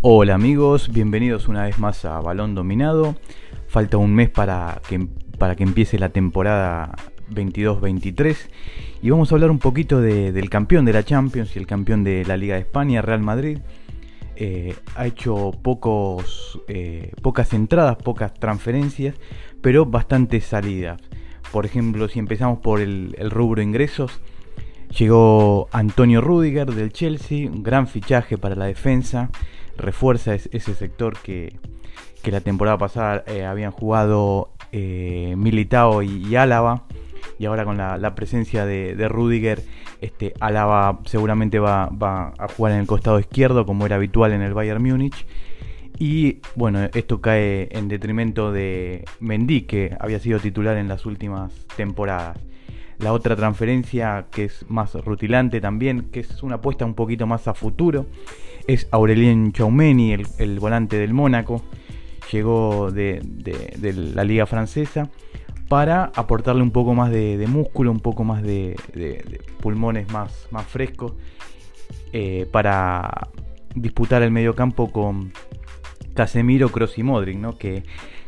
Hola amigos, bienvenidos una vez más a Balón Dominado. Falta un mes para que, para que empiece la temporada 22-23 y vamos a hablar un poquito del campeón de la Champions y el campeón de la Liga de España, Real Madrid. Eh, ha hecho pocos, eh, pocas entradas, pocas transferencias, pero bastantes salidas. Por ejemplo, si empezamos por el, el rubro ingresos, llegó Antonio Rudiger del Chelsea, un gran fichaje para la defensa refuerza ese sector que, la temporada pasada eh, habían jugado eh, Militao y, Álava. Y ahora con la, presencia de, Rudiger, este, Álava seguramente va, a jugar en el costado izquierdo, como era habitual en el Bayern Múnich. Y bueno, esto cae en detrimento de Mendy, que había sido titular en las últimas temporadas. La otra transferencia que es más rutilante también, que es una apuesta un poquito más a futuro, es Aurelien Chaumeni, el, volante del Mónaco. Llegó de, la liga francesa para aportarle un poco más de, músculo, un poco más de, pulmones más, más frescos eh, para disputar el mediocampo con Casemiro, Kroos y Modric, ¿no? que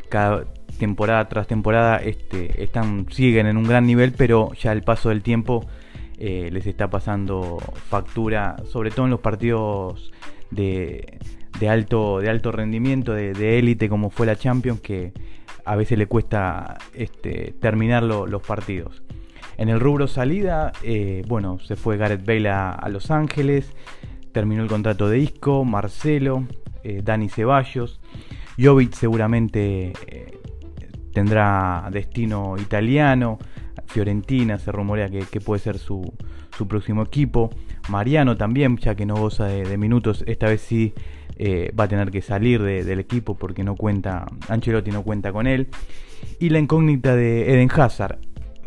cada temporada tras temporada este, están, siguen en un gran nivel, pero ya el paso del tiempo eh, les está pasando factura, sobre todo en los partidos de, alto, de alto rendimiento, de élite como fue la Champions, que a veces le cuesta este, terminar los partidos. En el rubro salida, eh, bueno, se fue Gareth Bale a, Los Ángeles, terminó el contrato de Isco, Marcelo, eh, Dani Ceballos, Jovic seguramente tendrá destino italiano, Fiorentina se rumorea que, puede ser su, próximo equipo. Mariano también, ya que no goza de, minutos, esta vez sí eh, va a tener que salir del equipo porque no cuenta, Ancelotti no cuenta con él. Y la incógnita de Eden Hazard,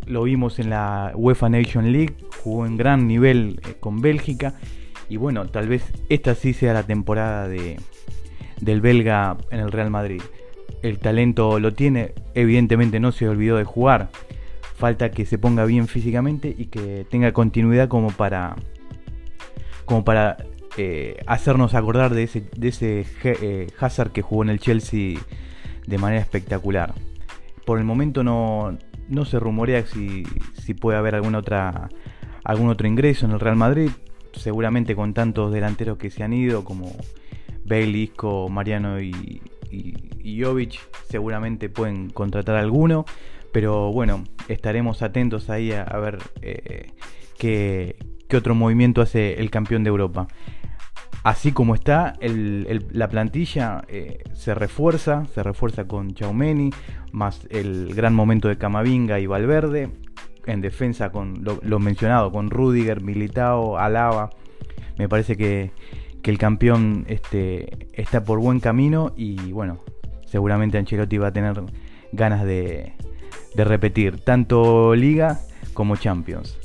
lo vimos en la UEFA Nation League, jugó en gran nivel eh, con Bélgica. Y bueno, tal vez esta sí sea la temporada de, del belga en el Real Madrid. El talento lo tiene, evidentemente no se olvidó de jugar falta que se ponga bien físicamente y que tenga continuidad como para como para eh, hacernos acordar de ese, de ese eh, Hazard que jugó en el Chelsea de manera espectacular. Por el momento no, no se rumorea si, si puede haber otra, algún otro ingreso en el Real Madrid. Seguramente con tantos delanteros que se han ido como Bale, Mariano y, y, Jovic, seguramente pueden contratar alguno. Pero bueno, estaremos atentos ahí a, ver eh, qué, otro movimiento hace el campeón de Europa. Así como está, la plantilla eh, se refuerza, se refuerza con Chaumeni, más el gran momento de Camavinga y Valverde. En defensa con lo, mencionado, con Rudiger, Militao, Alaba. Me parece que, el campeón este, está por buen camino y bueno, seguramente Ancelotti va a tener ganas de, de repetir tanto Liga como Champions.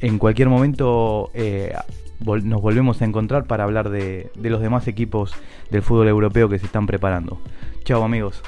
En cualquier momento eh, nos volvemos a encontrar para hablar de, de los demás equipos del fútbol europeo que se están preparando. Chao amigos.